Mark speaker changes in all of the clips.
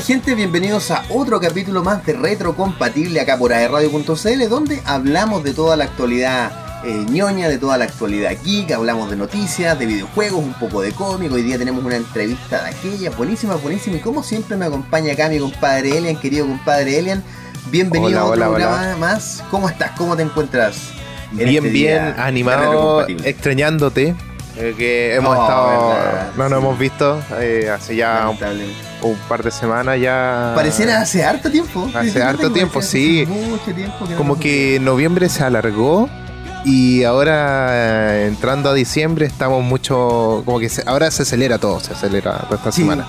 Speaker 1: tal gente? Bienvenidos a otro capítulo más de Retrocompatible acá por aerradio.cl donde hablamos de toda la actualidad eh, ñoña, de toda la actualidad geek, hablamos de noticias, de videojuegos, un poco de cómic, hoy día tenemos una entrevista de aquella, buenísima, buenísima y como siempre me acompaña acá mi compadre Elian, querido compadre Elian, bienvenido
Speaker 2: Hola,
Speaker 1: a otro
Speaker 2: hola,
Speaker 1: programa
Speaker 2: hola.
Speaker 1: más, ¿cómo estás? ¿Cómo te encuentras? en
Speaker 2: Bien,
Speaker 1: este
Speaker 2: bien, animado, extrañándote. Eh, que hemos
Speaker 1: Oh,
Speaker 2: estado.
Speaker 1: verdad,
Speaker 2: no nos
Speaker 1: sí.
Speaker 2: hemos visto eh, hace ya un, un par de semanas ya.
Speaker 1: Pareciera hace harto tiempo.
Speaker 2: Hace harto tiempo, sí.
Speaker 1: Tiempo que no
Speaker 2: Como
Speaker 1: nos
Speaker 2: que noviembre se alargó y ahora eh, entrando a diciembre estamos mucho. Como que se- ahora se acelera todo, se acelera toda esta
Speaker 1: Sí,
Speaker 2: semana.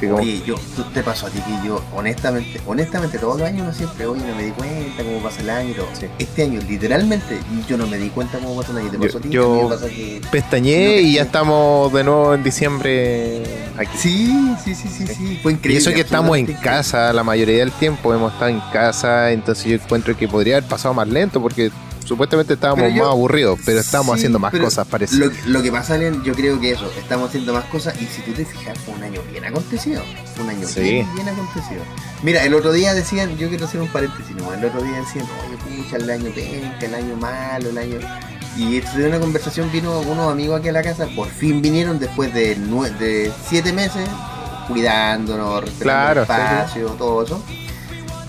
Speaker 1: sí.
Speaker 2: Como-
Speaker 1: Oye, yo, tú- te pasó a ti que yo, honestamente, honestamente, todos los años uno siempre, oye, no me di cuenta cómo pasa el año y todo.
Speaker 2: Sí.
Speaker 1: Este año, literalmente, yo no me di cuenta cómo pasa el año. ¿Te
Speaker 2: Yo-
Speaker 1: pasó a ti?
Speaker 2: yo-
Speaker 1: A mí me pasa que...
Speaker 2: Pestañé
Speaker 1: No
Speaker 2: y ya estamos de nuevo en diciembre aquí.
Speaker 1: Sí, sí, sí, sí, sí. Fue
Speaker 2: Y
Speaker 1: increíble.
Speaker 2: eso que estamos en casa, la mayoría del tiempo hemos estado en casa, entonces yo encuentro que podría haber pasado más lento porque supuestamente estábamos
Speaker 1: yo-
Speaker 2: más aburridos, pero estamos
Speaker 1: Sí,
Speaker 2: haciendo más cosas, parece.
Speaker 1: Lo, lo que pasa, Len, yo creo que eso, estamos haciendo más cosas y si tú te fijas, fue un año bien acontecido. Fue un año
Speaker 2: Sí.
Speaker 1: bien, bien acontecido. Mira, el otro día decían, yo quiero hacer un paréntesis, ¿no? el otro día decían, oye, pucha, el año penca, el año malo, el año... Y de una conversación vino unos amigos aquí a la casa, por fin vinieron después de, de siete meses, cuidándonos, respetando
Speaker 2: Claro,
Speaker 1: el
Speaker 2: sí.
Speaker 1: espacio, todo eso.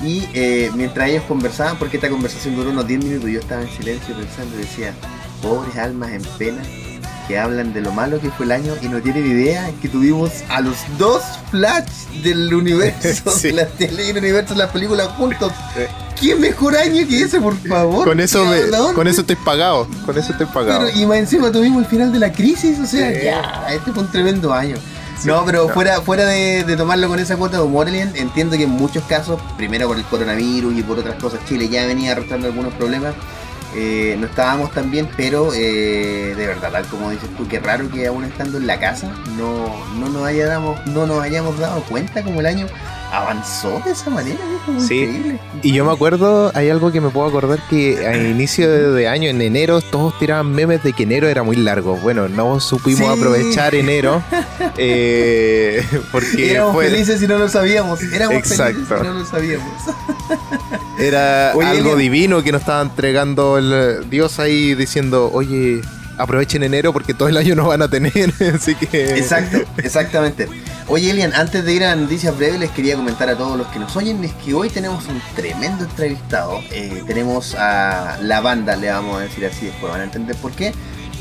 Speaker 1: Y eh, mientras ellos conversaban, porque esta conversación duró unos 10 minutos, yo estaba en silencio pensando y decía, pobres almas en pena que hablan de lo malo que fue el año y no tienen idea que tuvimos a los dos Flash del universo,
Speaker 2: Sí.
Speaker 1: de la tele y el universo las películas juntos. ¿Qué mejor año que ese, por favor?
Speaker 2: Con eso, me- con eso estoy pagado, con eso estoy pagado.
Speaker 1: Pero, y más encima tuvimos el final de la crisis, o sea,
Speaker 2: Sí.
Speaker 1: ya, este fue un tremendo año.
Speaker 2: Sí,
Speaker 1: no, pero
Speaker 2: no.
Speaker 1: fuera, fuera de, de tomarlo con esa cuota de humor, entiendo que en muchos casos, primero por el coronavirus y por otras cosas, Chile ya venía arrastrando algunos problemas. eh, no estábamos tan bien, pero eh, de verdad, tal como dices tú, qué raro que aún estando en la casa no, no, nos, hayamos, no nos hayamos dado cuenta como el año avanzó de esa manera. viejo,
Speaker 2: Sí.
Speaker 1: Increíble.
Speaker 2: Y yo me acuerdo, hay algo que me puedo acordar que a inicio de, de año, en enero, todos tiraban memes de que enero era muy largo. Bueno, no supimos
Speaker 1: Sí.
Speaker 2: aprovechar enero eh, porque
Speaker 1: Éramos
Speaker 2: fue,
Speaker 1: felices y no lo sabíamos. Éramos
Speaker 2: Exacto.
Speaker 1: felices y no lo sabíamos.
Speaker 2: era
Speaker 1: Oye,
Speaker 2: algo
Speaker 1: Elian.
Speaker 2: divino que nos estaba entregando el Dios ahí diciendo, oye, aprovechen enero porque todo el año no van a tener. Así que...
Speaker 1: Exacto, exactamente. Oye, Elian, antes de ir a noticias breves, les quería comentar a todos los que nos oyen, es que hoy tenemos un tremendo entrevistado. Eh, tenemos a la banda, le vamos a decir así, después van a entender por qué,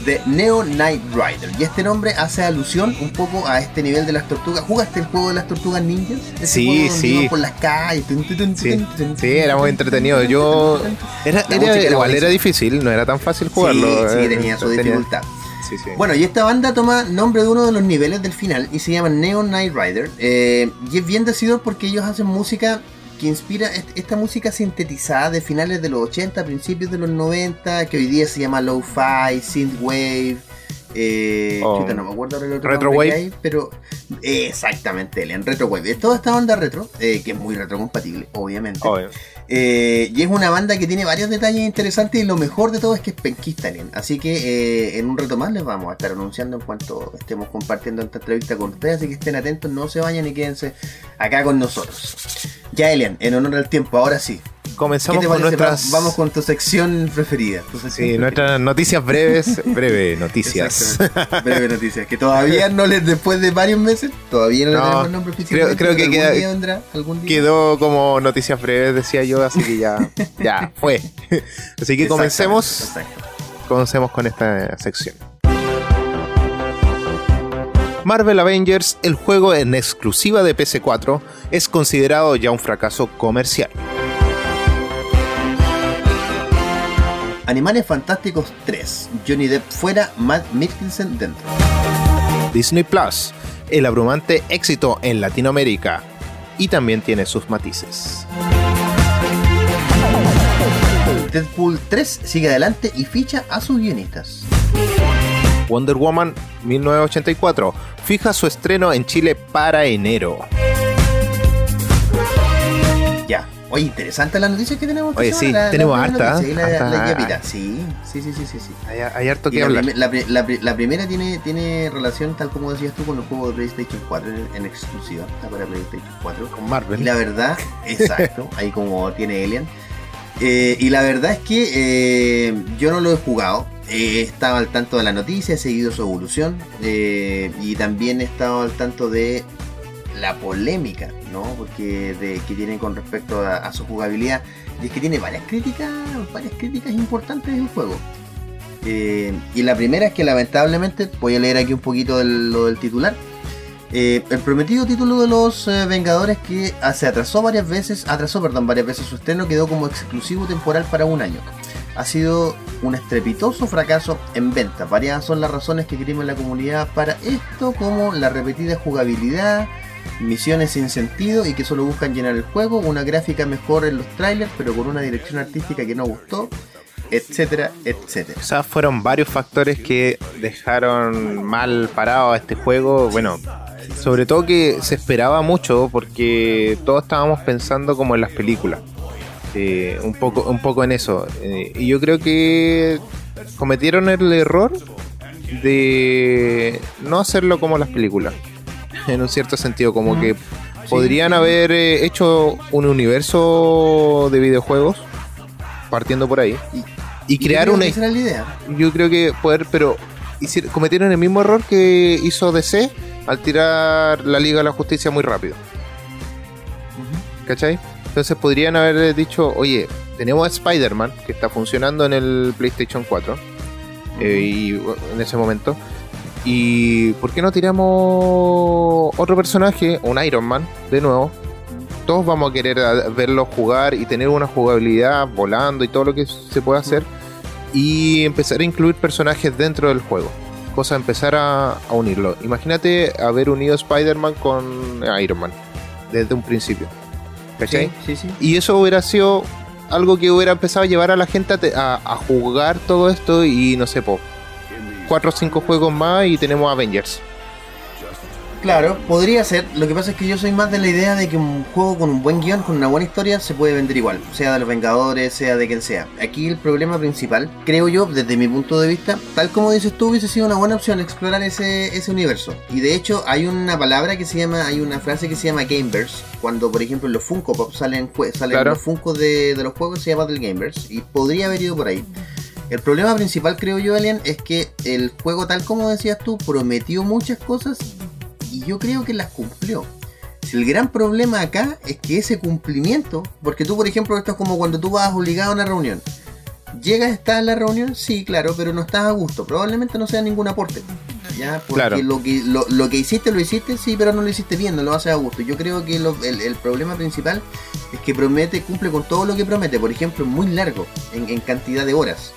Speaker 1: de Neo Knight Rider. Y este nombre hace alusión un poco a este nivel de las tortugas. ¿Jugaste el juego de las tortugas ninjas? Ese
Speaker 2: Sí,
Speaker 1: juego donde
Speaker 2: sí.
Speaker 1: por las calles. tun,
Speaker 2: Sí,
Speaker 1: tun,
Speaker 2: sí, era muy entretenido. Yo- Era, era- igual era difícil, no era tan fácil jugarlo.
Speaker 1: Sí, sí,
Speaker 2: eh,
Speaker 1: tenía su dificultad.
Speaker 2: Sí, sí.
Speaker 1: Bueno, y esta banda toma nombre de uno de los niveles del final y se llama Neon Knight Rider. eh, y es bien decidido porque ellos hacen música que inspira est- esta música sintetizada de finales de los 80, principios de los 90, que hoy día se llama Lo-Fi, Synthwave. Eh,
Speaker 2: Oh.
Speaker 1: chuta, no me acuerdo ahora el otro
Speaker 2: Retrowave.
Speaker 1: hay, pero eh, exactamente, en Retrowave. Es toda esta banda retro, eh, que es muy retrocompatible, obviamente.
Speaker 2: Obvio.
Speaker 1: Eh, y es una banda que tiene varios detalles interesantes y lo mejor de todo es que es penquista, Alien. Así que eh, en un rato más les vamos a estar anunciando en cuanto estemos compartiendo esta entrevista con ustedes. Así que estén atentos, no se vayan y quédense acá con nosotros. Ya, Elian, en honor al tiempo, ahora sí. ¿Qué
Speaker 2: Comenzamos
Speaker 1: te
Speaker 2: con
Speaker 1: parece?
Speaker 2: nuestras.
Speaker 1: Va- Vamos con tu sección preferida. tu sección
Speaker 2: Sí,
Speaker 1: preferida.
Speaker 2: nuestras noticias breves. Breve noticias.
Speaker 1: Breve noticias. Que todavía no les, después de varios meses, todavía no, le tenemos el nombre oficial.
Speaker 2: creo- creo que queda-
Speaker 1: día vendrá, algún día.
Speaker 2: Quedó como noticias breves, decía yo, así que ya, ya fue. Así que comencemos,
Speaker 1: Exactamente,
Speaker 2: comencemos con esta sección. Marvel Avengers, el juego en exclusiva de PC4, es considerado ya un fracaso comercial.
Speaker 1: Animales Fantásticos 3. Johnny Depp fuera, Matt Mikkelsen dentro.
Speaker 2: Disney Plus, el abrumante éxito en Latinoamérica, y también tiene sus matices.
Speaker 1: Deadpool 3 sigue adelante y ficha a sus guionistas.
Speaker 2: Wonder Woman 1984 fija su estreno en Chile para enero.
Speaker 1: Ya, Oye, interesante la noticia que tenemos.
Speaker 2: Oye, sí, tenemos harta.
Speaker 1: La, Sí, sí, sí, sí, sí.
Speaker 2: Hay, hay, harto que
Speaker 1: la
Speaker 2: hablar.
Speaker 1: la, primera tiene, tiene relación, tal como decías tú, con el juego de PlayStation 4 en, exclusiva, para PlayStation 4.
Speaker 2: Con Marvel.
Speaker 1: Y la verdad, exacto, ahí como tiene Alien. Eh, y la verdad es que eh, yo no lo he jugado. He estado al tanto de la noticia, he seguido su evolución eh, y también he estado al tanto de la polémica, ¿no? Porque de, que tiene con respecto a, su jugabilidad. Y es que tiene varias críticas, varias críticas importantes del juego. y la primera es que lamentablemente, voy a leer aquí un poquito lo del titular. Eh, el prometido título de los eh, Vengadores que ah, se atrasó varias veces, atrasó perdón, varias veces su estreno quedó como exclusivo temporal para un año. Ha sido un estrepitoso fracaso en venta. Varias son las razones que en la comunidad para esto, como la repetida jugabilidad, misiones sin sentido y que solo buscan llenar el juego, una gráfica mejor en los trailers, pero con una dirección artística que no gustó, etcétera, etcétera.
Speaker 2: O sea, fueron varios factores que dejaron mal parado a este juego. Bueno, sobre todo que se esperaba mucho porque todos estábamos pensando como en las películas. Eh, un, poco, un poco en eso. Eh, y yo creo que cometieron el error de no hacerlo como las películas. En un cierto sentido, como que podrían haber eh, hecho un universo de videojuegos partiendo por ahí y, crear una
Speaker 1: idea.
Speaker 2: Yo creo que poder, pero cometieron el mismo error que hizo DC al tirar la Liga de la Justicia muy rápido. ¿Cachai? Entonces podrían haber dicho, oye, tenemos a Spider-Man que está funcionando en el PlayStation 4 eh, y en ese momento. ¿Y por qué no tiramos otro personaje, un Iron Man, de nuevo? Todos vamos a querer verlo jugar y tener una jugabilidad volando y todo lo que se puede hacer. Y empezar a incluir personajes dentro del juego cosa empezar a, unirlo. Imagínate haber unido Spider-Man con Iron Man desde un principio. ¿Cachai?
Speaker 1: Sí, sí,
Speaker 2: Y eso hubiera sido algo que hubiera empezado a llevar a la gente a, jugar todo esto y no sé, po, cuatro o cinco juegos más y tenemos Avengers.
Speaker 1: Claro, podría ser. Lo que pasa es que yo soy más de la idea de que un juego con un buen guion, con una buena historia, se puede vender igual. Sea de los Vengadores, sea de quien sea. Aquí el problema principal, creo yo, desde mi punto de vista, tal como dices tú, hubiese sido una buena opción explorar ese, ese universo. Y de hecho, hay una palabra que se llama, hay una frase que se llama Gameverse. Cuando, por ejemplo, los Funko Pop salen, salen los Funko de, de los juegos, se llama del Gameverse. Y podría haber ido por ahí. El problema principal, creo yo, Alien, es que el juego, tal como decías tú, prometió muchas cosas yo creo que las cumplió. El gran problema acá es que ese cumplimiento, porque tú por ejemplo esto es como cuando tú vas obligado a una reunión. ¿Llegas, estás en la reunión? Sí, claro, pero no estás a gusto. Probablemente no sea ningún aporte. ¿ya? Porque lo, que, lo, que hiciste, lo hiciste, sí, pero no lo hiciste bien, no lo haces a gusto. Yo creo que el, problema principal es que promete, cumple con todo lo que promete. Por ejemplo, muy largo en cantidad de horas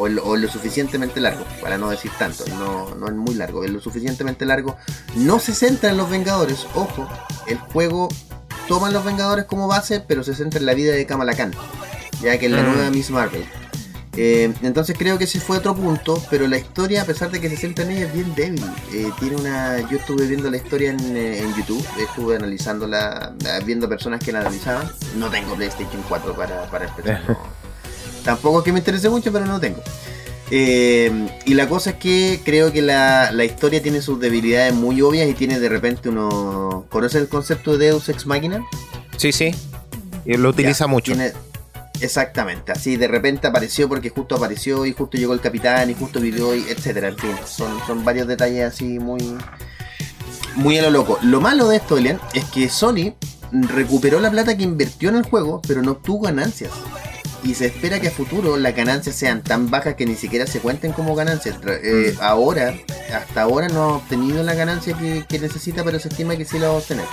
Speaker 1: o, lo suficientemente largo, para no decir tanto, no, no es muy largo, es lo suficientemente largo. No se centra en los Vengadores, ojo, el juego toma a los Vengadores como base, pero se centra en la vida de Kamala Khan, ya que es la mm. nueva Miss Marvel. Eh, entonces creo que ese fue otro punto, pero la historia, a pesar de que se centra en ella, es bien débil. Eh, tiene una, yo estuve viendo la historia en, eh, YouTube, estuve analizándola, viendo personas que la analizaban. No tengo PlayStation 4 para, para empezar. Tampoco es que me interese mucho, pero no lo tengo. Eh, y la cosa es que creo que la, historia tiene sus debilidades muy obvias y tiene de repente uno... ¿Conoce el concepto de Deus Ex Machina?
Speaker 2: Sí, sí. Y lo utiliza mucho.
Speaker 1: Exactamente, así de repente apareció porque justo apareció y justo llegó el capitán y justo vivió y etcétera, en fin, son, son varios detalles así muy muy a lo loco. Lo malo de esto, Elian, es que Sony recuperó la plata que invirtió en el juego, pero no obtuvo ganancias y se espera que a futuro las ganancias sean tan bajas que ni siquiera se cuenten como ganancias. Eh, mm. ahora, hasta ahora no ha obtenido la ganancia que, necesita, pero se estima que sí la va a obtener.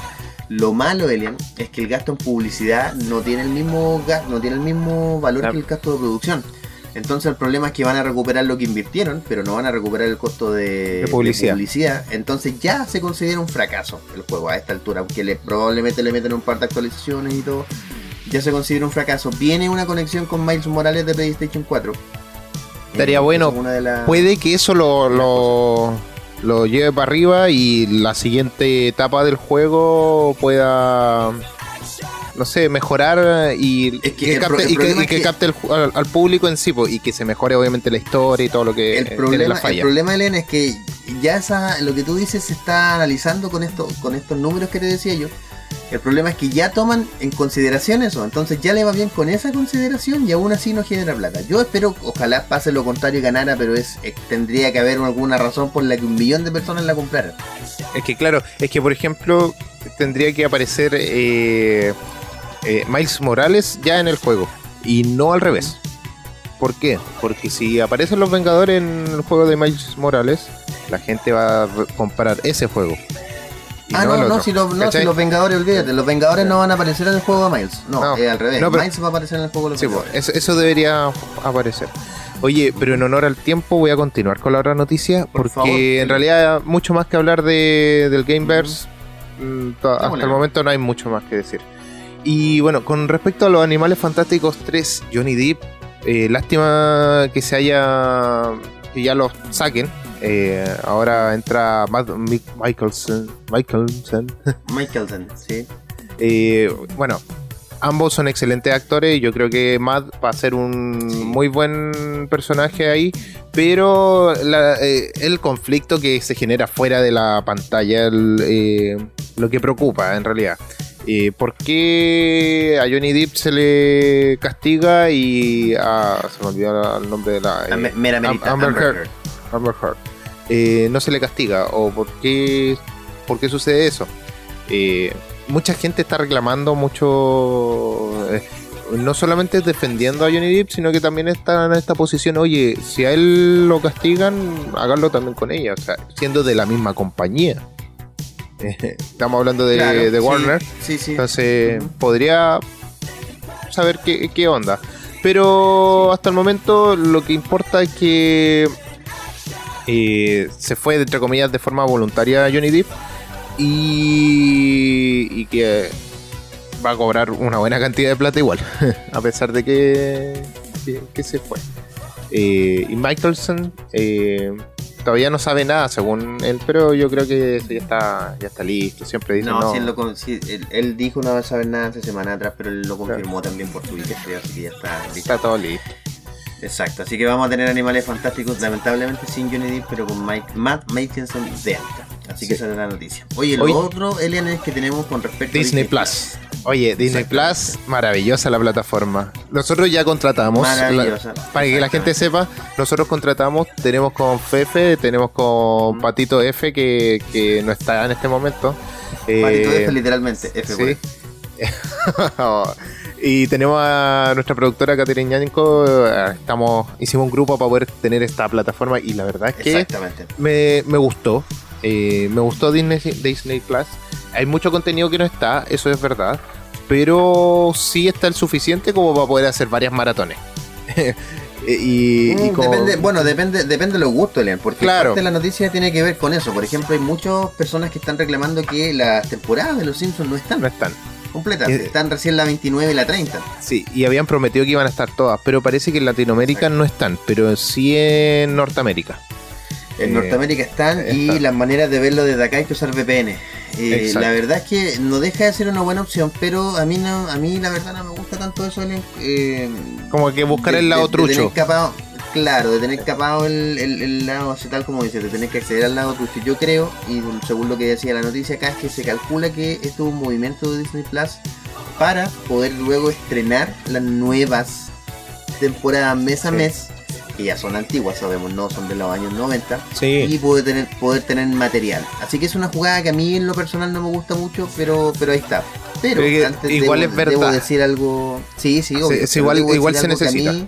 Speaker 1: Lo malo, Elian, es que el gasto en publicidad no tiene el mismo no tiene el mismo valor que el gasto de producción. Entonces el problema es que van a recuperar lo que invirtieron, pero no van a recuperar el costo de, publicidad. Entonces ya se considera un fracaso el juego a esta altura, aunque le, probablemente le meten un par de actualizaciones y todo ya se considera un fracaso. Viene una conexión con Miles Morales de PlayStation 4.
Speaker 2: Estaría eh, bueno. Puede que eso lo, lo, lo, lleve para arriba y la siguiente etapa del juego pueda no sé, mejorar y
Speaker 1: Es que
Speaker 2: que
Speaker 1: el pro-
Speaker 2: capte,
Speaker 1: el
Speaker 2: y que,
Speaker 1: problema
Speaker 2: y
Speaker 1: es
Speaker 2: que
Speaker 1: que-
Speaker 2: capte el ju- al, al público en sí, po, y que se mejore obviamente la historia y todo lo que
Speaker 1: el problema,
Speaker 2: la
Speaker 1: el
Speaker 2: falla.
Speaker 1: problema, Elena, es que ya esa, lo que tú dices se está analizando con esto, con estos números que te decía yo. El problema es que ya toman en consideración eso, entonces ya le va bien con esa consideración y aún así no genera plata. Yo espero, ojalá pase lo contrario y ganara, pero es eh, tendría que haber alguna razón por la que un millón de personas la compraran.
Speaker 2: Es que claro, es que por ejemplo tendría que aparecer eh, eh, Miles Morales ya en el juego y no al revés. ¿Por qué? Porque si aparecen los Vengadores en el juego de Miles Morales, la gente va a comprar ese juego.
Speaker 1: Ah, no, no, si, lo- no, si los Vengadores, olvídate, los Vengadores no van a aparecer en el juego de Miles. No,
Speaker 2: No.
Speaker 1: es al revés.
Speaker 2: No, pero-
Speaker 1: Miles va a aparecer en el juego de los
Speaker 2: Sí, pues,
Speaker 1: Vengadores.
Speaker 2: eso, eso debería aparecer. Oye, pero en honor al tiempo voy a continuar con la otra noticia
Speaker 1: Por
Speaker 2: porque
Speaker 1: favor.
Speaker 2: en realidad mucho más que hablar de, del Gameverse, to- hasta el momento no hay mucho más que decir. Y bueno, con respecto a los Animales Fantásticos 3, Johnny Depp, eh, lástima que se haya, que ya los saquen. Eh, ahora entra Matt Mi- Michelson, Michelson
Speaker 1: Michelson, sí.
Speaker 2: eh, bueno, ambos son excelentes actores. Yo creo que Matt va a ser un
Speaker 1: Sí.
Speaker 2: muy buen personaje ahí. Pero la- eh, el conflicto que se genera fuera de la pantalla, el, eh, lo que preocupa en realidad. Eh, ¿Por qué a Johnny Depp se le castiga y a. Se me olvidó el nombre de la.
Speaker 1: A me- Meramente,
Speaker 2: Am- Amber
Speaker 1: Amber
Speaker 2: Heard. Amber Heard, eh, no se le castiga o por qué, por qué sucede eso. Eh, mucha gente está reclamando mucho, eh, no solamente defendiendo a Johnny Depp, sino que también está en esta posición, oye, si a él lo castigan, háganlo también con ella, o sea, siendo de la misma compañía. Estamos hablando de,
Speaker 1: Claro,
Speaker 2: de
Speaker 1: sí,
Speaker 2: Warner,
Speaker 1: Sí, sí.
Speaker 2: entonces podría saber qué, qué onda. Pero hasta el momento lo que importa es que eh, se fue, entre comillas, de forma voluntaria Johnny Depp y, y que va a cobrar una buena cantidad de plata igual, a pesar de que, que, que se fue. Eh, y Michelson eh, todavía no sabe nada según él, pero yo creo que eso ya está, ya está listo. Siempre dice
Speaker 1: No,
Speaker 2: no.
Speaker 1: sí, él, lo sí, él, él dijo no va a saber nada hace semana atrás, pero él lo confirmó también por Twitter, así que ya está listo.
Speaker 2: Está todo listo.
Speaker 1: Exacto, así que vamos a tener animales fantásticos, lamentablemente sin Johnny Depp, pero con Mike, Matt Michelson de alta. Así que esa es la noticia. Oye, lo
Speaker 2: Oye.
Speaker 1: otro, Elian, es que tenemos con respecto
Speaker 2: Disney
Speaker 1: a
Speaker 2: Plus. Oye, Disney. Plus, maravillosa la plataforma. Nosotros ya contratamos.
Speaker 1: Maravillosa.
Speaker 2: la- para que la gente sepa, nosotros contratamos, tenemos con Fefe, tenemos con. Patito F, que, que no está en este momento.
Speaker 1: Patito
Speaker 2: Eh,
Speaker 1: F, literalmente, F
Speaker 2: sí. y tenemos a nuestra productora Caterina Ñanco. eh, Estamos, hicimos un grupo para poder tener esta plataforma y la verdad es que me, me gustó. Eh, me gustó Disney, Disney Plus. Hay mucho contenido que no está, eso es verdad. Pero sí está el suficiente como para poder hacer varias maratones. y, y
Speaker 1: Mm,
Speaker 2: como-
Speaker 1: depende, bueno, depende, depende de los gustos, Elian, porque
Speaker 2: Claro.
Speaker 1: parte de la noticia tiene que ver con eso. Por ejemplo, hay muchas personas que están reclamando que las temporadas de los Simpsons no están
Speaker 2: no están.
Speaker 1: Completas,
Speaker 2: Eh,
Speaker 1: están recién la 29 y la 30.
Speaker 2: Sí, y habían prometido que iban a estar todas, pero parece que en Latinoamérica no están, pero sí en Norteamérica.
Speaker 1: En
Speaker 2: Eh,
Speaker 1: Norteamérica están y
Speaker 2: está.
Speaker 1: las maneras de verlo desde acá hay que usar VPN. Eh, la verdad es que no deja de ser una buena opción, pero a mí no, a mí la verdad no me gusta tanto eso.
Speaker 2: Como que buscar el lado
Speaker 1: de-
Speaker 2: trucho.
Speaker 1: Claro, de tener capado el, el- el lado así tal como dice, de tener que acceder al lado trucho. Yo creo, y según lo que decía la noticia acá, es que se calcula que esto es un movimiento de Disney Plus para poder luego estrenar las nuevas temporadas mes a
Speaker 2: Sí.
Speaker 1: mes, que ya son antiguas, sabemos, no son de los años 90
Speaker 2: Sí,
Speaker 1: y poder tener, poder tener material. Así que es una jugada que a mí en lo personal no me gusta mucho, pero, pero ahí está. Pero, antes
Speaker 2: igual
Speaker 1: debo,
Speaker 2: es verdad.
Speaker 1: debo decir algo. Sí, sí, obvio,
Speaker 2: igual- igual se
Speaker 1: a
Speaker 2: necesita.
Speaker 1: mí-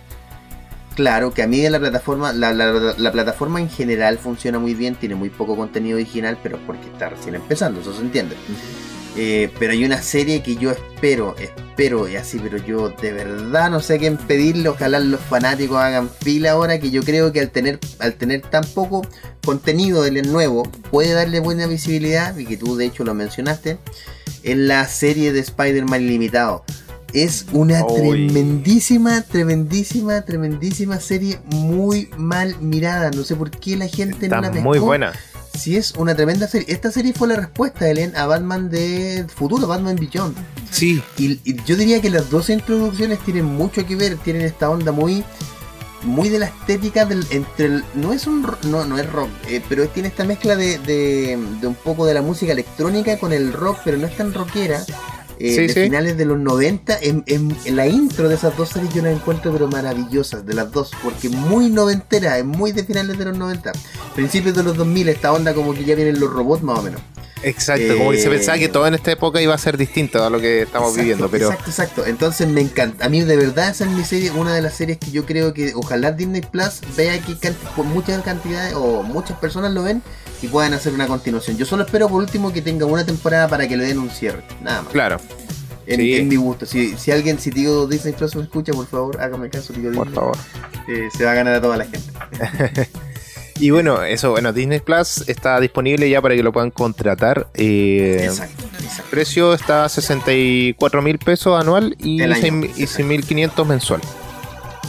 Speaker 1: claro, que a mí de la plataforma, la, la- la plataforma en general funciona muy bien, tiene muy poco contenido original, pero es porque está recién empezando, eso se entiende. Eh, pero hay una serie que yo espero, espero, y así, pero yo de verdad no sé qué pedirle. Ojalá los fanáticos hagan fila ahora, que yo creo que al tener, al tener tan poco contenido del nuevo, puede darle buena visibilidad, y que tú de hecho lo mencionaste, en la serie de Spider-Man Limitado. Es una tremendísima, tremendísima, tremendísima serie muy mal mirada. No sé por qué la gente no
Speaker 2: está
Speaker 1: la pescó.
Speaker 2: muy buena.
Speaker 1: Sí, es una tremenda serie. Esta serie fue la respuesta, Ellen, a Batman de futuro, Batman Beyond.
Speaker 2: Sí.
Speaker 1: Y, y yo diría que las dos introducciones tienen mucho que ver, tienen esta onda muy muy de la estética del entre el, no es un ro- no no es rock eh, pero tiene esta mezcla de, de, de un poco de la música electrónica con el rock pero no es tan rockera eh,
Speaker 2: Sí,
Speaker 1: de
Speaker 2: sí.
Speaker 1: finales de los 90 en, en- en la intro de esas dos series yo las encuentro pero maravillosas de las dos porque muy noventera es muy de finales de los 90 principios de los 2000 esta onda como que ya vienen los robots más o menos
Speaker 2: Exacto, como que se
Speaker 1: Eh,
Speaker 2: pensaba que todo en esta época iba a ser distinto a lo que estamos
Speaker 1: Exacto,
Speaker 2: viviendo, pero
Speaker 1: Exacto, exacto. Entonces me encanta. A mí de verdad esa es mi serie, una de las series que yo creo que ojalá Disney Plus vea que por muchas cantidades o muchas personas lo ven y puedan hacer una continuación. Yo solo espero por último que tenga una temporada para que le den un cierre. Nada más.
Speaker 2: claro,
Speaker 1: En,
Speaker 2: sí.
Speaker 1: en mi gusto. Si, si alguien, si tío Disney Plus me escucha, por favor, hágame caso, tío
Speaker 2: por
Speaker 1: Disney.
Speaker 2: favor.
Speaker 1: Eh, se va a ganar a toda la gente.
Speaker 2: Y bueno, eso, bueno, Disney Plus está disponible ya para que lo puedan contratar. Eh,
Speaker 1: Exacto, exacto.
Speaker 2: precio está a 64 mil pesos anual y
Speaker 1: El año,
Speaker 2: 6.000 y 6.500 mensual.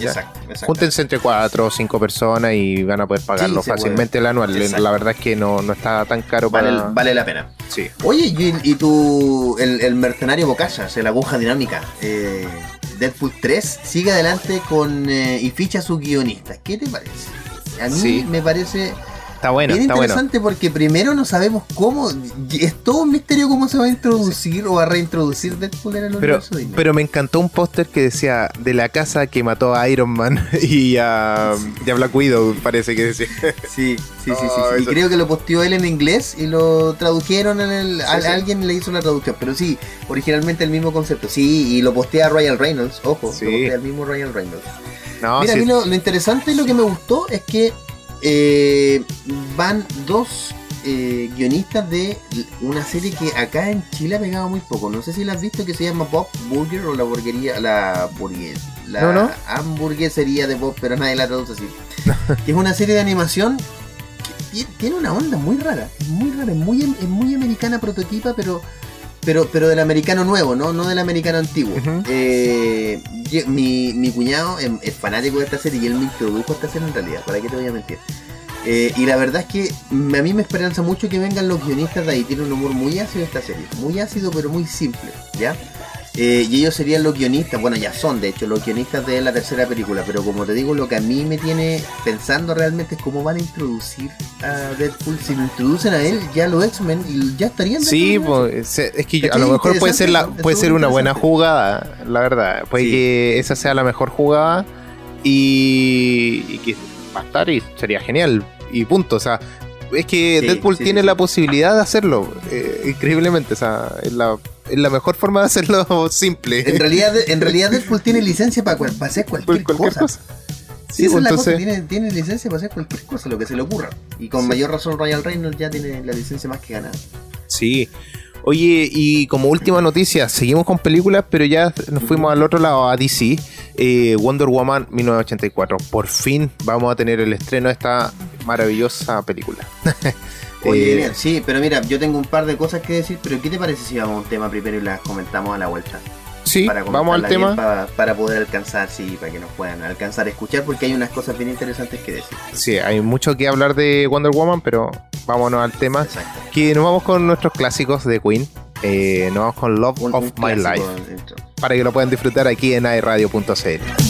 Speaker 1: Exacto, exacto.
Speaker 2: Júntense entre 4 o 5 personas y van a poder pagarlo
Speaker 1: Sí,
Speaker 2: fácilmente el anual.
Speaker 1: Exacto.
Speaker 2: La verdad es que no, no está tan caro
Speaker 1: Vale,
Speaker 2: para...
Speaker 1: vale la pena.
Speaker 2: Sí.
Speaker 1: Oye, y, y tu, el, el mercenario Bocayas, el aguja dinámica, eh, Deadpool 3, sigue adelante con eh, y ficha a sus guionistas. ¿Qué te parece? A mí
Speaker 2: Sí.
Speaker 1: me parece
Speaker 2: Está bueno,
Speaker 1: bien
Speaker 2: está bueno.
Speaker 1: interesante porque primero no sabemos cómo, y es todo un misterio cómo se va a introducir o a reintroducir Deadpool en el
Speaker 2: Pero,
Speaker 1: universo Disney.
Speaker 2: pero me encantó un póster que decía de la casa que mató a Iron Man y a, y a Black Widow, parece que decía.
Speaker 1: Sí, sí, sí, sí,
Speaker 2: Oh,
Speaker 1: sí. Y creo que lo posteó él en inglés y lo tradujeron en el. a-
Speaker 2: sí.
Speaker 1: Alguien le hizo la traducción, pero sí, originalmente el mismo concepto. Sí, y lo postea Ryan Reynolds, ojo,
Speaker 2: Sí.
Speaker 1: lo postea el mismo Ryan Reynolds.
Speaker 2: No,
Speaker 1: Mira,
Speaker 2: sí,
Speaker 1: a mí lo, lo interesante y lo que me gustó es que eh, van dos eh, guionistas de una serie que acá en Chile ha pegado muy poco. No sé si la has visto que se llama Bob Burger o la burguería, la burgues, la
Speaker 2: No, no.
Speaker 1: hamburguesería de Bob, pero nadie la traduce así. que es una serie de animación que ti- tiene una onda muy rara, es muy rara, es muy, es muy americana prototipa, pero pero, pero del americano nuevo, ¿no? No del americano antiguo. Eh, mi, mi cuñado es, es fanático de esta serie y él me introdujo a esta serie en realidad, ¿para qué te voy a mentir? Eh, y la verdad es que a mí me esperanza mucho que vengan los guionistas de ahí. Tiene un humor muy ácido esta serie. Muy ácido, pero muy simple, ¿ya? Eh, y ellos serían los guionistas, bueno, ya son de hecho los guionistas de la tercera película. Pero como te digo, lo que a mí me tiene pensando realmente es cómo van a introducir a Deadpool. Si lo introducen a él, ya los X-Men y ya estarían.
Speaker 2: Sí, pues, es que yo- a lo mejor puede ser la puede ser una buena jugada, la verdad. Puede
Speaker 1: Sí.
Speaker 2: que esa sea la mejor jugada y, y que va a estar y sería genial y punto. O sea, es que
Speaker 1: Sí,
Speaker 2: Deadpool
Speaker 1: sí,
Speaker 2: tiene
Speaker 1: sí,
Speaker 2: la
Speaker 1: sí. posibilidad
Speaker 2: de hacerlo eh, increíblemente. O sea, es la, es la mejor forma de hacerlo simple.
Speaker 1: En realidad, en realidad Deadpool tiene licencia para, cual- para hacer cualquier,
Speaker 2: Por cualquier
Speaker 1: cosa.
Speaker 2: cosa.
Speaker 1: Sí, esa
Speaker 2: pues,
Speaker 1: es la cosa,
Speaker 2: entonces-
Speaker 1: tiene, tiene licencia para hacer cualquier cosa, lo que se le ocurra. Y con
Speaker 2: Sí.
Speaker 1: mayor razón Royal Reynolds ya tiene la licencia más que ganada.
Speaker 2: Sí. Oye, y como última noticia, seguimos con películas, pero ya nos fuimos al otro lado, a DC. Eh, Wonder Woman 1984. Por fin vamos a tener el estreno de esta maravillosa película.
Speaker 1: Oye,
Speaker 2: Eh,
Speaker 1: sí, pero mira, yo tengo un par de cosas que decir, pero ¿qué te parece si vamos a un tema primero y las comentamos a la vuelta?
Speaker 2: Sí,
Speaker 1: Para
Speaker 2: vamos al tema.
Speaker 1: Para, para poder alcanzar, sí, para que nos puedan alcanzar a escuchar, porque hay unas cosas bien interesantes que decir.
Speaker 2: Sí, hay mucho que hablar de Wonder Woman, pero vámonos al tema.
Speaker 1: Exacto.
Speaker 2: Que nos vamos con nuestros clásicos de Queen. Eh, nos vamos con Love
Speaker 1: Un-
Speaker 2: of
Speaker 1: un
Speaker 2: My Life.
Speaker 1: dentro.
Speaker 2: Para que lo puedan disfrutar aquí en airradio.cl.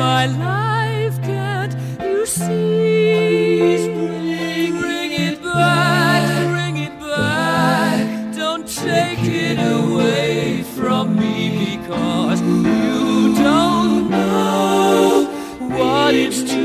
Speaker 3: my life, can't you see? Bring, bring it back, bring it back. Don't take it away from me because you don't know what it's to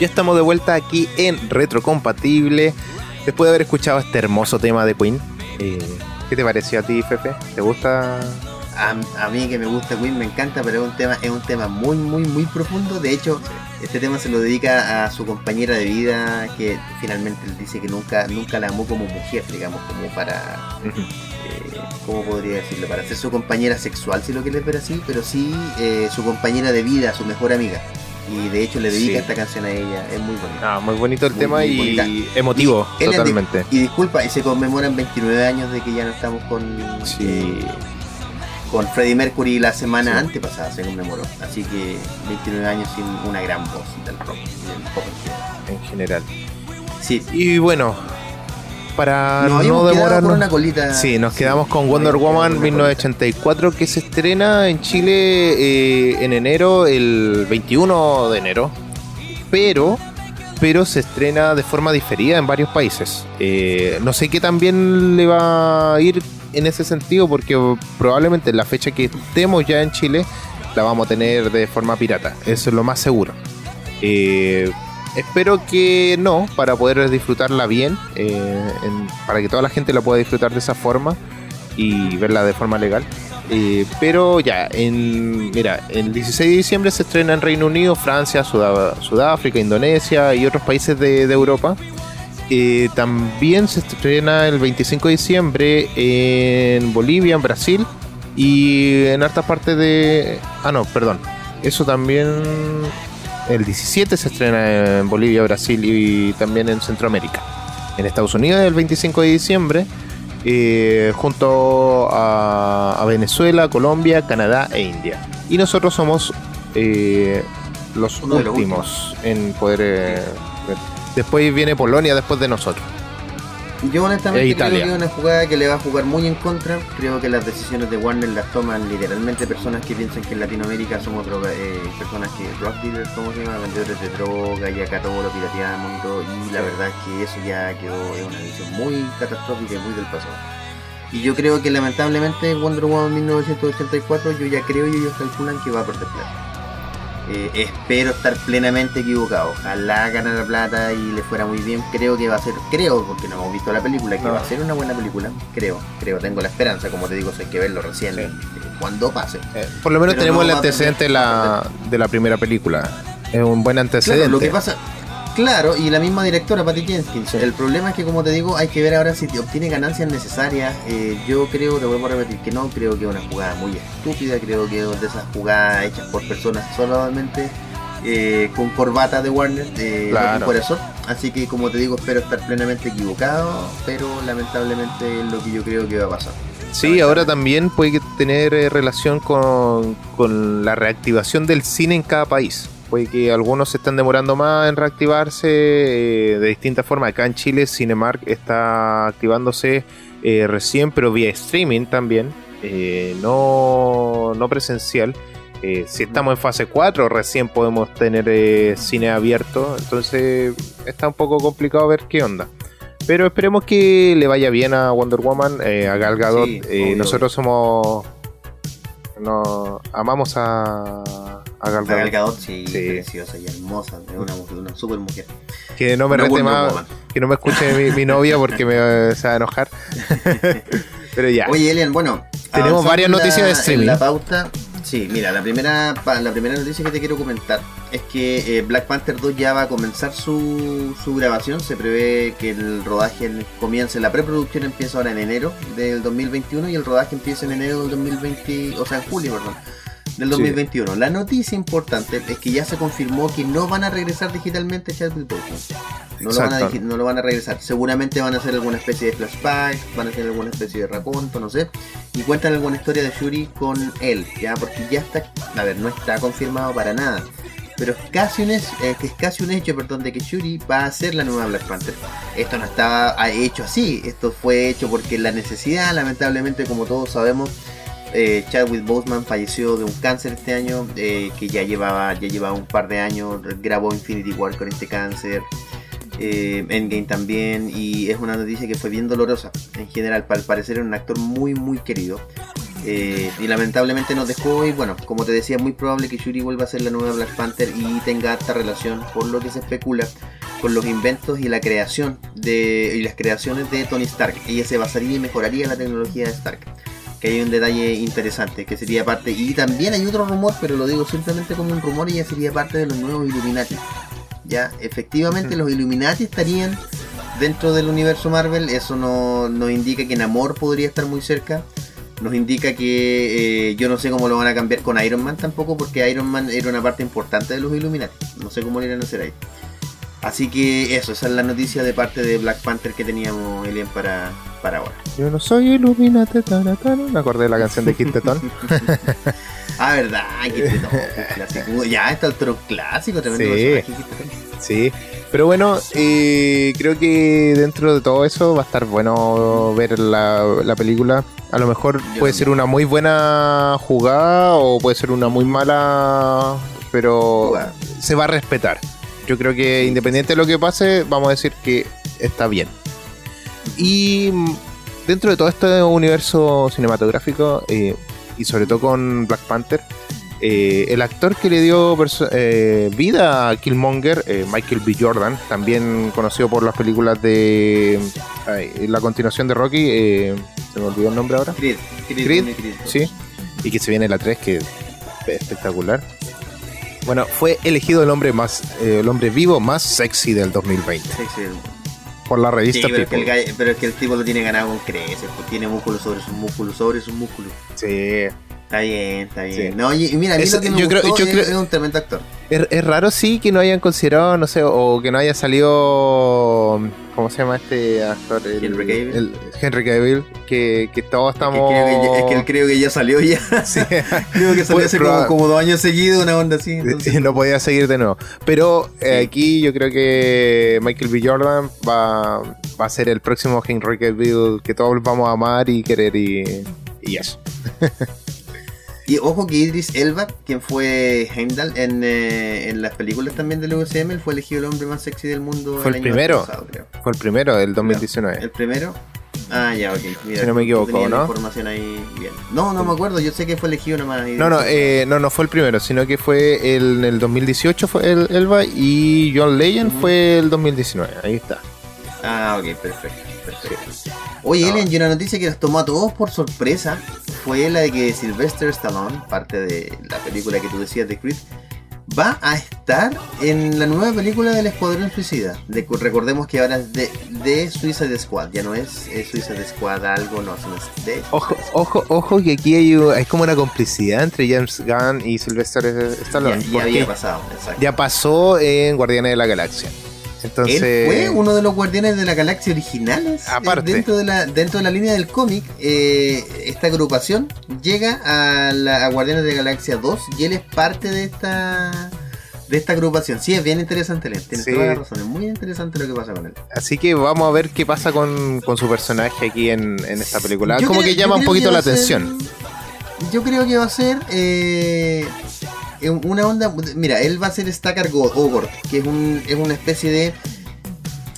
Speaker 2: Ya estamos de vuelta aquí en Retrocompatible. Después de haber escuchado este hermoso tema de Queen. eh, ¿Qué te pareció a ti, Fefe? ¿Te gusta?
Speaker 1: A, a mí que me gusta Queen me encanta, pero es un tema, es un tema muy, muy, muy profundo. De hecho, este tema se lo dedica a su compañera de vida, que finalmente dice que nunca, nunca la amó como mujer, digamos, como para, eh, ¿cómo podría decirlo? Para ser su compañera sexual, si lo quieres ver así, pero sí eh, su compañera de vida, su mejor amiga. Y de hecho le dedica
Speaker 2: Sí.
Speaker 1: esta canción a ella, es muy bonito.
Speaker 2: Ah, muy bonito el
Speaker 1: Muy,
Speaker 2: tema
Speaker 1: muy
Speaker 2: y emotivo,
Speaker 1: Y
Speaker 2: totalmente.
Speaker 1: Y disculpa, y se conmemoran 29 años de que ya no estamos con
Speaker 2: Sí.
Speaker 1: eh, con Freddie Mercury la semana
Speaker 2: Sí.
Speaker 1: antepasada se conmemoró. Así que 29 años sin una gran voz del rock del pop en general.
Speaker 2: En general.
Speaker 1: Sí,
Speaker 2: Y bueno, para no demorarnos.
Speaker 1: con una colita.
Speaker 2: Sí, nos
Speaker 1: Sí,
Speaker 2: quedamos con Wonder Woman
Speaker 1: con una
Speaker 2: 1984 que se estrena en Chile eh, en enero, el 21 de enero. Pero, pero se estrena de forma diferida en varios países. Eh, no sé qué también le va a ir en ese sentido porque probablemente la fecha que estemos ya en Chile la vamos a tener de forma pirata. Eso es lo más seguro. Eh, espero que no, para poder disfrutarla bien, eh, para que toda la gente la pueda disfrutar de esa forma y verla de forma legal. Eh, pero ya, en, mira, el 16 de diciembre se estrena en Reino Unido, Francia, Sudá- Sudáfrica, Indonesia y otros países de, de Europa. Eh, también se estrena el 25 de diciembre en Bolivia, en Brasil y en hartas partes de... Ah, no, perdón. Eso también... El 17 se estrena en Bolivia, Brasil y también en Centroamérica. En Estados Unidos el 25 de diciembre, eh, junto a, a Venezuela, Colombia, Canadá e India. Y nosotros somos eh, los
Speaker 1: Uno de los
Speaker 2: últimos en poder... eh, después viene Polonia después de nosotros.
Speaker 1: Yo honestamente creo
Speaker 2: Italia.
Speaker 1: que es una jugada que le va a jugar muy en contra. Creo que las decisiones de Warner las toman literalmente personas que piensan que en Latinoamérica somos droga, eh, personas que drug dealers, ¿cómo se llama? Vendedores de droga y acá todo lo pirateamos y todo. Y la verdad es que eso ya quedó en una visión muy catastrófica y muy del pasado. Y yo creo que lamentablemente Wonder Woman 1984 yo ya creo y ellos calculan que va a perder plata. Eh, espero estar plenamente equivocado. Ojalá ganara plata y le fuera muy bien. Creo que va a ser, creo, porque no hemos visto la película, que
Speaker 2: No.
Speaker 1: va a ser una buena película. Creo, creo, tengo la esperanza. Como te digo, hay que verlo recién
Speaker 2: Sí.
Speaker 1: eh, cuando pase.
Speaker 2: Eh, por lo menos
Speaker 1: Pero
Speaker 2: tenemos
Speaker 1: no
Speaker 2: el antecedente de la, de la primera película. Es un buen antecedente.
Speaker 1: Claro, lo que pasa, Claro, y la misma directora, Patty Jenkins.
Speaker 2: Sí.
Speaker 1: El problema es que, como te digo, hay que ver ahora si te obtiene ganancias necesarias. Eh, yo creo, te vuelvo a repetir, que no creo que es una jugada muy estúpida. Creo que es de esas jugadas hechas por personas solamente eh, con corbata de Warner, eh,
Speaker 2: Claro.
Speaker 1: corazón. Así que, como te digo, espero estar plenamente equivocado, pero lamentablemente es lo que yo creo que va a pasar.
Speaker 2: Sí, ahora también puede tener eh, relación con, con la reactivación del cine en cada país. Puede que algunos se están demorando más en reactivarse eh, de distintas formas. Acá en Chile, Cinemark está activándose eh, recién, pero vía streaming también, eh, no, no presencial. Si estamos en fase 4, recién podemos tener cine abierto. Entonces está un poco complicado ver qué onda. Pero esperemos que le vaya bien a Wonder Woman, a Gal Gadot.
Speaker 1: Sí,
Speaker 2: nosotros somos. No, amamos a, a Gal Gadot.
Speaker 1: Gal Gadot, sí,
Speaker 2: Sí.
Speaker 1: preciosa y hermosa, es una, mujer, una super mujer.
Speaker 2: Que no me rete más, que no me escuche mi, mi novia porque me eh, se va a enojar. Pero ya.
Speaker 1: Oye, Elian, bueno.
Speaker 2: Tenemos varias
Speaker 1: la-
Speaker 2: noticias de streaming.
Speaker 1: La pauta. Sí, mira, la primera, la primera noticia que te quiero comentar es que eh, Black Panther 2 ya va a comenzar su, su grabación. Se prevé que el rodaje en- comience, la preproducción empieza ahora en enero del 2021 y el rodaje empieza en enero del 2020, o sea, en julio, perdón, del
Speaker 2: Sí.
Speaker 1: 2021. La noticia importante es que ya se confirmó que no van a regresar digitalmente Chadwick Boseman. No lo, van a,
Speaker 2: Exacto.
Speaker 1: digi- no lo van a regresar. Seguramente van a hacer alguna especie de flashback, van a hacer alguna especie de raconto, no sé. Y cuentan alguna historia de Shuri con él, ya, porque ya está, a ver, no está confirmado para nada. Pero es casi un, es, eh, que es casi un hecho, perdón, de que Shuri va a ser la nueva Black Panther. Esto no estaba hecho así, esto fue hecho porque la necesidad, lamentablemente, como todos sabemos, eh, Chadwick Boseman falleció de un cáncer este año, eh, que ya llevaba, ya llevaba un par de años, grabó Infinity War con este cáncer, eh, Endgame también, y es una noticia que fue bien dolorosa. En general, al parecer era un actor muy, muy querido. eh, y lamentablemente nos dejó y bueno, como te decía, muy probable que Shuri vuelva a ser la nueva Black Panther y tenga esta relación, por lo que se especula, con los inventos y la creación de y las creaciones de Tony Stark. Ella se basaría y mejoraría la tecnología de Stark. Que hay un detalle interesante, que sería parte, y también hay otro rumor, pero lo digo simplemente como un rumor, ella sería parte de los nuevos Illuminati. Ya, efectivamente los Illuminati estarían dentro del universo Marvel, eso no- nos indica que Namor podría estar muy cerca, nos indica que eh, yo no sé cómo lo van a cambiar con Iron Man tampoco, porque Iron Man era una parte importante de los Illuminati, no sé cómo lo irán a hacer ahí. Así que eso, esa es la noticia de parte de Black Panther que teníamos, Elian, para, para ahora.
Speaker 2: Yo no soy tana. Me acordé de la canción de Kid Tetón.
Speaker 1: Ah, verdad. Ya está el tron clásico, tremendo
Speaker 2: Sí. Sí, pero bueno, eh, creo que dentro de todo eso va a estar bueno ver la, la película. A lo mejor
Speaker 1: Yo
Speaker 2: puede ser una muy buena jugada o puede ser una muy mala, pero
Speaker 1: Jugada.
Speaker 2: se va a respetar. Yo creo que independiente de lo que pase, vamos a decir que está bien. Y dentro de todo este universo cinematográfico, eh, y sobre todo con Black Panther, eh, el actor que le dio eh, vida a Killmonger, eh, Michael B. Jordan, también conocido por las películas de ay, la continuación de Rocky, eh, se me olvidó el nombre ahora,
Speaker 1: Creed, Creed,
Speaker 2: Creed,
Speaker 1: Creed, Creed.
Speaker 2: sí, y que se viene la 3, que es espectacular. Bueno, fue elegido el hombre más, eh, el hombre vivo más sexy del 2020
Speaker 1: Sí, sí.
Speaker 2: por la
Speaker 1: Sí,
Speaker 2: revista
Speaker 1: pero, es que el
Speaker 2: People.
Speaker 1: gallo- pero es que el tipo lo tiene ganado con creces, pues tiene músculo sobre sus músculos, sobre sus músculos.
Speaker 2: Sí,
Speaker 1: Está bien, está bien.
Speaker 2: Sí.
Speaker 1: No, y, mira, a mí
Speaker 2: Eso-
Speaker 1: lo que me
Speaker 2: yo creo-
Speaker 1: gustó
Speaker 2: yo
Speaker 1: es,
Speaker 2: creo-
Speaker 1: es un tremendo actor.
Speaker 2: Es, es raro sí que no hayan considerado, no sé, o que no haya salido, ¿cómo se llama este actor? El-
Speaker 1: Henry Cavill.
Speaker 2: el- Henry Cavill, que, que todos
Speaker 1: Es que,
Speaker 2: estamos...
Speaker 1: creo que, ya- es que él creo que ya salió ya.
Speaker 2: Sí.
Speaker 1: creo que salió
Speaker 2: Pues,
Speaker 1: hace como, como dos años seguidos, una onda así. entonces-
Speaker 2: no podía seguir de nuevo. Pero eh,
Speaker 1: Sí.
Speaker 2: aquí yo creo que Michael B. Jordan va, va a ser el próximo Henry Cavill que todos vamos a amar y querer y, y eso.
Speaker 1: Y ojo que Idris Elba, quien fue Heimdall en, eh, en las películas también del UCM, él fue elegido el hombre más sexy del mundo.
Speaker 2: Fue el
Speaker 1: año
Speaker 2: primero.
Speaker 1: pasado, creo.
Speaker 2: Fue el primero del 2019.
Speaker 1: ¿El primero? Ah, ya, ok. Mira,
Speaker 2: Si no me equivoco, ¿no?
Speaker 1: información ahí bien. No, no me acuerdo, yo sé que fue elegido nomás.
Speaker 2: No, no, eh, no, no fue el primero, sino que fue el, en el 2018 fue el Elba y John Legend fue el 2019. Ahí está.
Speaker 1: Ah, ok, perfecto. Oye. Ellen, y una noticia que nos tomó a todos por sorpresa fue la de que Sylvester Stallone, parte de la película que tú decías de Creed, va a estar en la nueva película del Escuadrón Suicida. De- recordemos que ahora es de, de Suicide Squad, ya no es, es Suicide Squad algo, no, es de
Speaker 2: Ojo, ojo, ojo que aquí hay, hay como una complicidad entre James Gunn y Sylvester Stallone.
Speaker 1: Ya, ya había pasado, exacto.
Speaker 2: ya pasó en Guardianes de la Galaxia. Entonces,
Speaker 1: Él fue uno de los guardianes de la galaxia originales.
Speaker 2: Aparte.
Speaker 1: Eh, Dentro de la, dentro de la línea del cómic, eh, esta agrupación llega a, la, a Guardianes de la Galaxia 2 y él es parte de esta de esta agrupación. Sí, es bien interesante, Len. Tienes
Speaker 2: Sí.
Speaker 1: toda la razón. Es muy interesante lo que pasa con él.
Speaker 2: Así que vamos a ver qué pasa con, con su personaje aquí en, en esta película.
Speaker 1: Yo
Speaker 2: como
Speaker 1: creo-
Speaker 2: que llama un poquito la
Speaker 1: ser-
Speaker 2: atención.
Speaker 1: Yo creo que va a ser eh, una onda. Mira, él va a ser Stackar Go- Ogord, que es, un, es una especie de.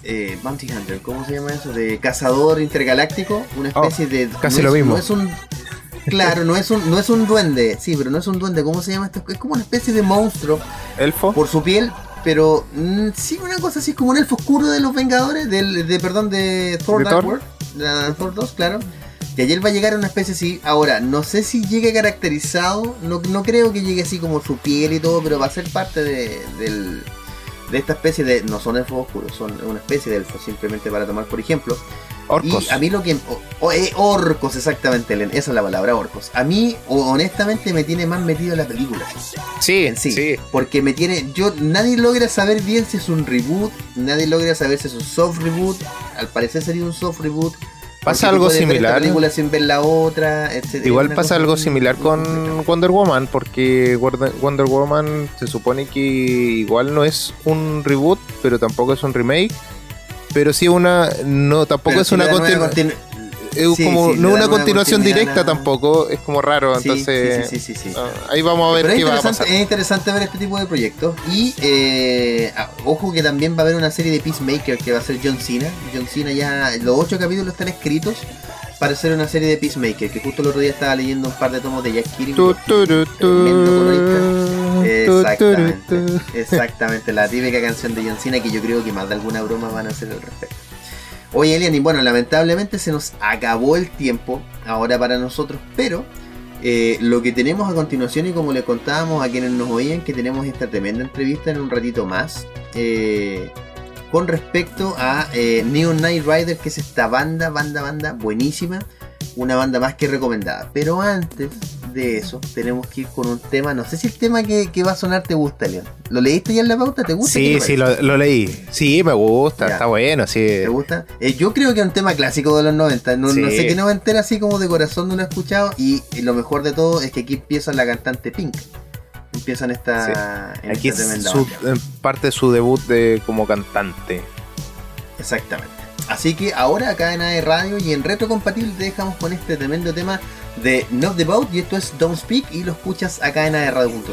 Speaker 1: eh, Bounty Hunter, ¿cómo se llama eso? De cazador intergaláctico. Una
Speaker 2: Oh,
Speaker 1: especie de.
Speaker 2: casi
Speaker 1: no
Speaker 2: lo
Speaker 1: es-
Speaker 2: mismo.
Speaker 1: No es un. Claro, no es un, no es un duende, sí, pero no es un duende. ¿Cómo se llama esto? Es como una especie de monstruo
Speaker 2: Elfo.
Speaker 1: por su piel, pero mm, sí, una cosa así, como un elfo oscuro de los Vengadores, del, de, perdón, de Thor
Speaker 2: ¿De
Speaker 1: Dark
Speaker 2: Thor?
Speaker 1: World, la- Thor 2, claro. Y ayer va a llegar una especie así. Ahora, no sé si llegue caracterizado, no, no creo que llegue así como su piel y todo, pero va a ser parte de, del- de esta especie de. No son elfos oscuros, son una especie de elfos, simplemente para tomar por ejemplo.
Speaker 2: Orcos.
Speaker 1: Y a mí lo que. o- o- eh, orcos, exactamente, Len, esa es la palabra, orcos. A mí, honestamente, me tiene más metido en la película.
Speaker 2: sí,
Speaker 1: en sí,
Speaker 2: sí.
Speaker 1: Porque me tiene. Yo. Nadie logra saber bien si es un reboot. Nadie logra saber si es un soft reboot. Al parecer sería un soft reboot.
Speaker 2: Pasa algo similar.
Speaker 1: película sin ver la otra, etc.
Speaker 2: Igual pasa algo similar con. Wonder Woman, porque Wonder Woman se supone que igual no es un reboot, pero tampoco es un remake. Pero sí una. No, tampoco
Speaker 1: Pero
Speaker 2: es
Speaker 1: si
Speaker 2: una continu-
Speaker 1: continu-
Speaker 2: es
Speaker 1: sí,
Speaker 2: como
Speaker 1: sí,
Speaker 2: no una continuación directa
Speaker 1: la-
Speaker 2: tampoco, es como raro,
Speaker 1: Sí,
Speaker 2: entonces ah, ahí vamos a ver
Speaker 1: Pero
Speaker 2: qué va a pasar.
Speaker 1: es interesante ver este tipo de proyectos. Y eh, ah, ojo que también va a haber una serie de Peacemaker que va a ser John Cena. John Cena ya, los ocho capítulos están escritos para hacer una serie de Peacemaker. Que justo el otro día estaba leyendo un par de tomos de Jack Kirby. Exactamente, exactamente, la típica canción de John Cena que yo creo que más de alguna broma van a hacer al respecto. Oye, Elian, y bueno, lamentablemente se nos acabó el tiempo ahora para nosotros, pero eh, lo que tenemos a continuación y como le contábamos a quienes nos oían, que tenemos esta tremenda entrevista en un ratito más, eh, con respecto a eh, Neon Knight Rider, que es esta banda, banda, banda buenísima, una banda más que recomendada. Pero antes de eso, tenemos que ir con un tema, no sé si el tema que, que va a sonar te gusta, León. ¿Lo leíste ya en la pauta? ¿Te gusta? ¿Qué
Speaker 2: Sí, sí, lo, lo leí. Sí, me gusta,
Speaker 1: Ya.
Speaker 2: está bueno, sí.
Speaker 1: ¿Te gusta? Eh, yo creo que es un tema clásico de los 90. No, no sé qué noventera así como de corazón no lo he escuchado. Y, y lo mejor de todo es que aquí empieza la cantante Pink. Empiezan esta, en
Speaker 2: Aquí
Speaker 1: esta
Speaker 2: es su, parte su debut de como cantante.
Speaker 1: Exactamente. Así que ahora acá en AE Radio y en Retro Compatible te dejamos con este tremendo tema de Not the Boat y esto es Don't Speak y lo escuchas acá en aerradio.cl.